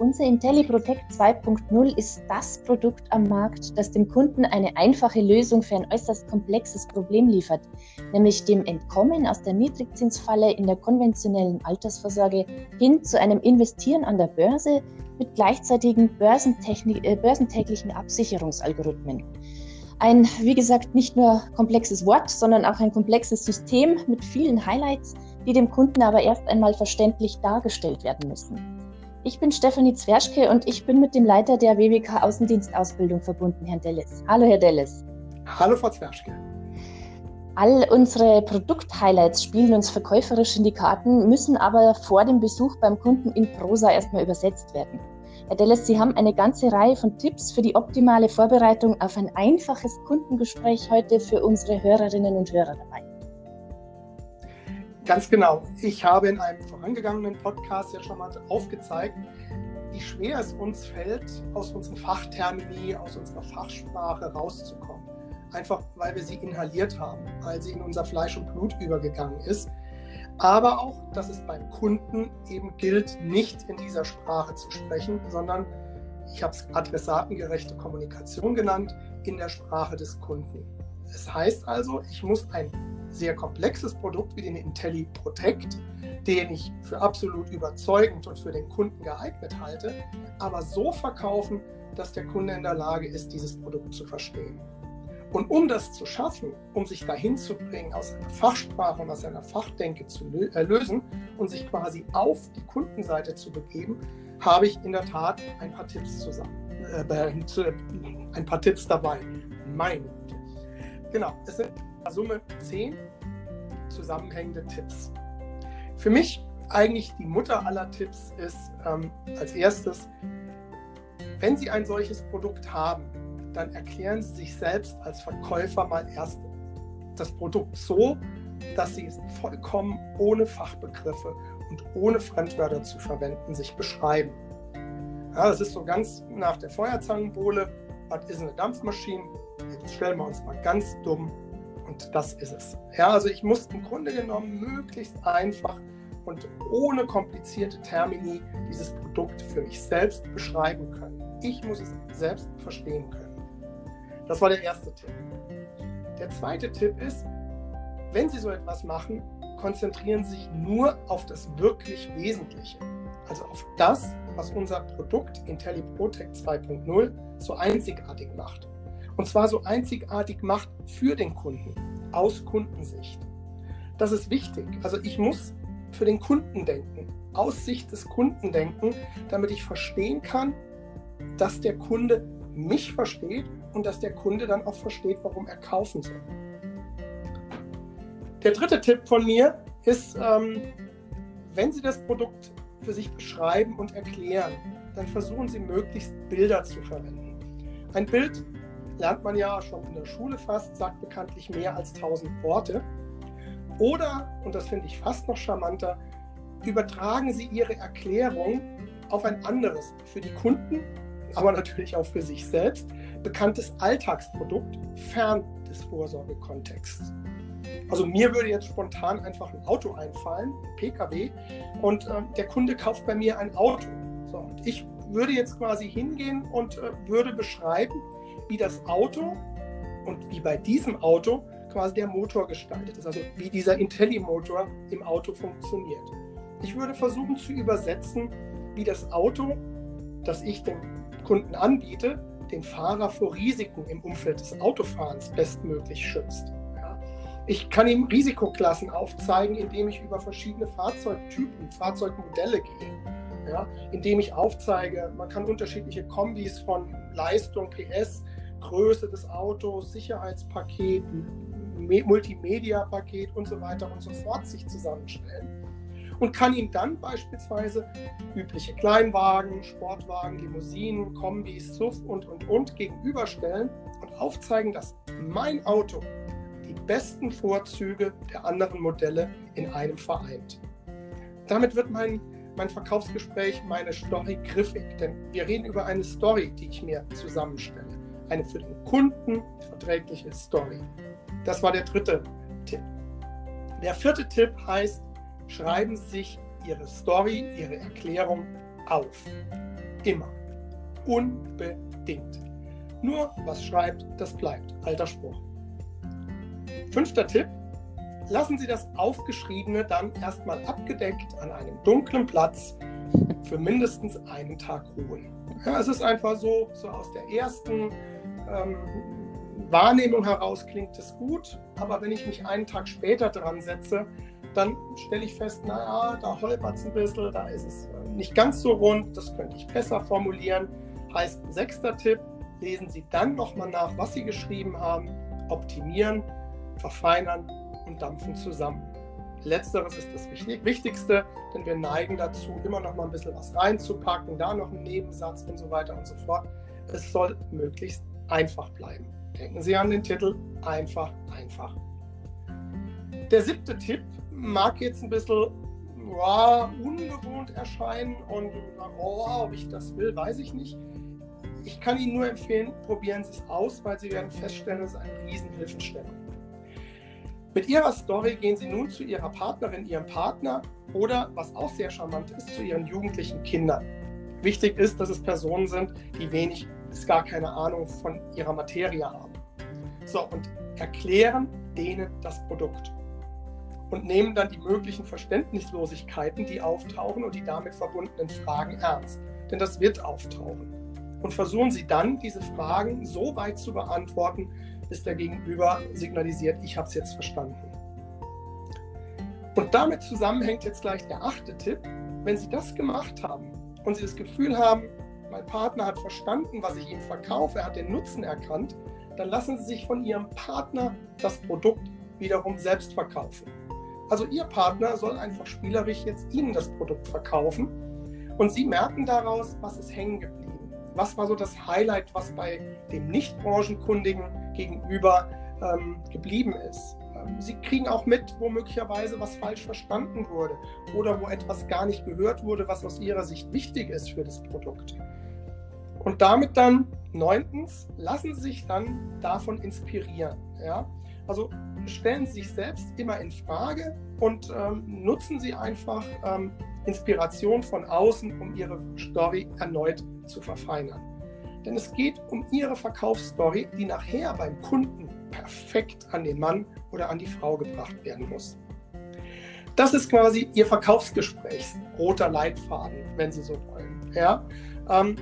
Unser IntelliProtect 2.0 ist das Produkt am Markt, das dem Kunden eine einfache Lösung für ein äußerst komplexes Problem liefert, nämlich dem Entkommen aus der Niedrigzinsfalle in der konventionellen Altersvorsorge hin zu einem Investieren an der Börse mit gleichzeitigen äh, börsentäglichen Absicherungsalgorithmen. Ein, wie gesagt, nicht nur komplexes Wort, sondern auch ein komplexes System mit vielen Highlights, die dem Kunden aber erst einmal verständlich dargestellt werden müssen. Ich bin Stefanie Zwerschke und ich bin mit dem Leiter der WWK Außendienstausbildung verbunden, Herrn Dellis. Hallo, Herr Dellis. Hallo, Frau Zwerschke. All unsere Produkt-Highlights spielen uns verkäuferisch in die Karten, müssen aber vor dem Besuch beim Kunden in Prosa erstmal übersetzt werden. Herr Dellis, Sie haben eine ganze Reihe von Tipps für die optimale Vorbereitung auf ein einfaches Kundengespräch heute für unsere Hörerinnen und Hörer. Ganz genau. Ich habe in einem vorangegangenen Podcast ja schon mal aufgezeigt, wie schwer es uns fällt, aus unseren Fachtermini, aus unserer Fachsprache rauszukommen. Einfach weil wir sie inhaliert haben, weil sie in unser Fleisch und Blut übergegangen ist. Aber auch, dass es beim Kunden eben gilt, nicht in dieser Sprache zu sprechen, sondern ich habe es adressatengerechte Kommunikation genannt, in der Sprache des Kunden. Es heißt also, ich muss ein sehr komplexes Produkt wie den IntelliProtect, den ich für absolut überzeugend und für den Kunden geeignet halte, aber so verkaufen, dass der Kunde in der Lage ist, dieses Produkt zu verstehen. Und um das zu schaffen, um sich dahin zu bringen, aus einer Fachsprache und aus einer Fachdenke zu äh, lösen und sich quasi auf die Kundenseite zu begeben, habe ich in der Tat ein paar Tipps zusammen, äh, ein paar Tipps dabei. Meine Genau, es sind Summe zehn zusammenhängende Tipps. Für mich eigentlich die Mutter aller Tipps ist ähm, als erstes, wenn Sie ein solches Produkt haben, dann erklären Sie sich selbst als Verkäufer mal erst das Produkt so, dass Sie es vollkommen ohne Fachbegriffe und ohne Fremdwörter zu verwenden sich beschreiben. Ja, das ist so ganz nach der Feuerzangenbowle, was ist eine Dampfmaschine? Jetzt stellen wir uns mal ganz dumm und das ist es. Ja, also ich muss im Grunde genommen möglichst einfach und ohne komplizierte Termini dieses Produkt für mich selbst beschreiben können. Ich muss es selbst verstehen können. Das war der erste Tipp. Der zweite Tipp ist, wenn Sie so etwas machen, konzentrieren Sie sich nur auf das wirklich Wesentliche. Also auf das, was unser Produkt IntelliProtect 2.0 so einzigartig macht. Und zwar so einzigartig macht für den Kunden, aus Kundensicht. Das ist wichtig. Also ich muss für den Kunden denken, aus Sicht des Kunden denken, damit ich verstehen kann, dass der Kunde mich versteht und dass der Kunde dann auch versteht, warum er kaufen soll. Der dritte Tipp von mir ist, ähm, wenn Sie das Produkt für sich beschreiben und erklären, dann versuchen Sie möglichst Bilder zu verwenden. Ein Bild lernt man ja schon in der Schule fast, sagt bekanntlich mehr als 1000 Worte. Oder, und das finde ich fast noch charmanter, übertragen Sie Ihre Erklärung auf ein anderes, für die Kunden, aber natürlich auch für sich selbst, bekanntes Alltagsprodukt fern des Vorsorgekontexts. Also mir würde jetzt spontan einfach ein Auto einfallen, ein Pkw, und äh, der Kunde kauft bei mir ein Auto. So, und ich würde jetzt quasi hingehen und äh, würde beschreiben, wie das Auto und wie bei diesem Auto quasi der Motor gestaltet ist, also wie dieser IntelliMotor im Auto funktioniert. Ich würde versuchen zu übersetzen, wie das Auto, das ich dem Kunden anbiete, den Fahrer vor Risiken im Umfeld des Autofahrens bestmöglich schützt. Ich kann ihm Risikoklassen aufzeigen, indem ich über verschiedene Fahrzeugtypen, Fahrzeugmodelle gehe. Ja, indem ich aufzeige, man kann unterschiedliche Kombis von Leistung, PS, Größe des Autos, Sicherheitspaket, Multimedia-Paket und so weiter und so fort sich zusammenstellen und kann ihm dann beispielsweise übliche Kleinwagen, Sportwagen, Limousinen, Kombis, SUV und, und, und gegenüberstellen und aufzeigen, dass mein Auto die besten Vorzüge der anderen Modelle in einem vereint. Damit wird mein, mein Verkaufsgespräch, meine Story griffig, denn wir reden über eine Story, die ich mir zusammenstelle eine für den Kunden verträgliche Story. Das war der dritte Tipp. Der vierte Tipp heißt, schreiben Sie sich Ihre Story, Ihre Erklärung auf. Immer. Unbedingt. Nur was schreibt, das bleibt. Alter Spruch. Fünfter Tipp. Lassen Sie das Aufgeschriebene dann erstmal abgedeckt an einem dunklen Platz für mindestens einen Tag ruhen. Ja, es ist einfach so, so aus der ersten ähm, Wahrnehmung heraus klingt es gut, aber wenn ich mich einen Tag später dran setze, dann stelle ich fest, naja, da holpert es ein bisschen, da ist es äh, nicht ganz so rund, das könnte ich besser formulieren. Heißt, sechster Tipp, lesen Sie dann nochmal nach, was Sie geschrieben haben, optimieren, verfeinern und dampfen zusammen. Letzteres ist das Wichtigste, denn wir neigen dazu, immer noch mal ein bisschen was reinzupacken, da noch einen Nebensatz und so weiter und so fort. Es soll möglichst einfach bleiben. Denken Sie an den Titel einfach, einfach. Der siebte Tipp mag jetzt ein bisschen wow, ungewohnt erscheinen und oh, ob ich das will, weiß ich nicht. Ich kann Ihnen nur empfehlen, probieren Sie es aus, weil Sie werden feststellen, es ist eine Riesenhilfestellung. Mit Ihrer Story gehen Sie nun zu Ihrer Partnerin, Ihrem Partner oder, was auch sehr charmant ist, zu Ihren jugendlichen Kindern. Wichtig ist, dass es Personen sind, die wenig bis gar keine Ahnung von ihrer Materie haben. So, und erklären denen das Produkt und nehmen dann die möglichen Verständnislosigkeiten, die auftauchen und die damit verbundenen Fragen ernst. Denn das wird auftauchen. Und versuchen Sie dann, diese Fragen so weit zu beantworten, bis der Gegenüber signalisiert, ich habe es jetzt verstanden. Und damit zusammenhängt jetzt gleich der achte Tipp. Wenn Sie das gemacht haben und Sie das Gefühl haben, mein Partner hat verstanden, was ich ihm verkaufe, er hat den Nutzen erkannt, dann lassen Sie sich von Ihrem Partner das Produkt wiederum selbst verkaufen. Also Ihr Partner soll einfach spielerisch jetzt Ihnen das Produkt verkaufen und Sie merken daraus, was ist hängen geblieben. Was war so das Highlight, was bei dem Nicht-Branchenkundigen gegenüber ähm, geblieben ist? Ähm, Sie kriegen auch mit, wo möglicherweise was falsch verstanden wurde oder wo etwas gar nicht gehört wurde, was aus Ihrer Sicht wichtig ist für das Produkt. Und damit dann, neuntens, lassen Sie sich dann davon inspirieren. Ja? Also stellen Sie sich selbst immer in Frage und ähm, nutzen Sie einfach ähm, Inspiration von außen, um Ihre Story erneut zu verfeinern. Denn es geht um Ihre Verkaufsstory, die nachher beim Kunden perfekt an den Mann oder an die Frau gebracht werden muss. Das ist quasi Ihr Verkaufsgespräch, roter Leitfaden, wenn Sie so wollen. Ja? Ähm,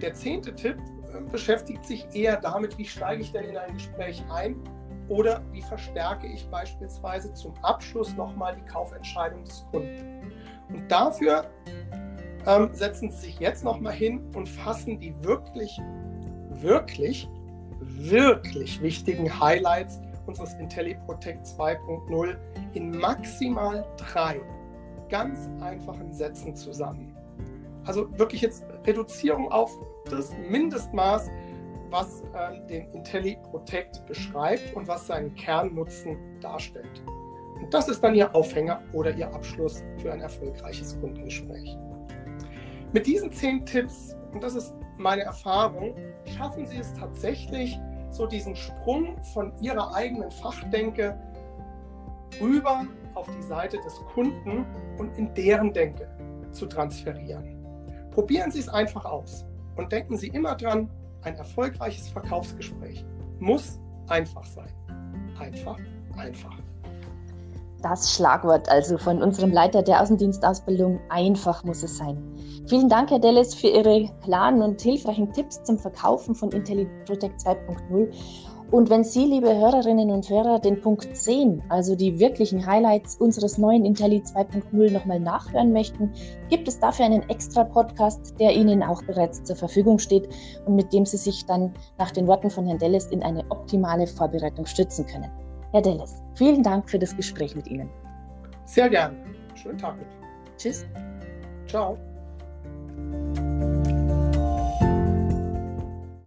der zehnte Tipp äh, beschäftigt sich eher damit, wie steige ich denn in ein Gespräch ein oder wie verstärke ich beispielsweise zum Abschluss nochmal die Kaufentscheidung des Kunden. Und dafür ähm, setzen Sie sich jetzt nochmal hin und fassen die wirklich, wirklich, wirklich wichtigen Highlights unseres IntelliProtect 2.0 in maximal drei ganz einfachen Sätzen zusammen. Also wirklich jetzt Reduzierung auf das Mindestmaß, was äh, den IntelliProtect beschreibt und was seinen Kernnutzen darstellt. Und das ist dann Ihr Aufhänger oder Ihr Abschluss für ein erfolgreiches Kundengespräch. Mit diesen zehn Tipps, und das ist meine Erfahrung, schaffen Sie es tatsächlich, so diesen Sprung von Ihrer eigenen Fachdenke rüber auf die Seite des Kunden und in deren Denke zu transferieren. Probieren Sie es einfach aus und denken Sie immer dran, ein erfolgreiches Verkaufsgespräch muss einfach sein. Einfach, einfach. Das Schlagwort also von unserem Leiter der Außendienstausbildung, einfach muss es sein. Vielen Dank, Herr Delles, für Ihre klaren und hilfreichen Tipps zum Verkaufen von IntelliProtect 2.0 und wenn Sie, liebe Hörerinnen und Hörer, den Punkt 10, also die wirklichen Highlights unseres neuen Intelli 2.0 nochmal nachhören möchten, gibt es dafür einen extra Podcast, der Ihnen auch bereits zur Verfügung steht und mit dem Sie sich dann nach den Worten von Herrn Delles in eine optimale Vorbereitung stützen können. Herr Dellis, vielen Dank für das Gespräch mit Ihnen. Sehr gerne. Schönen Tag. Tschüss. Ciao.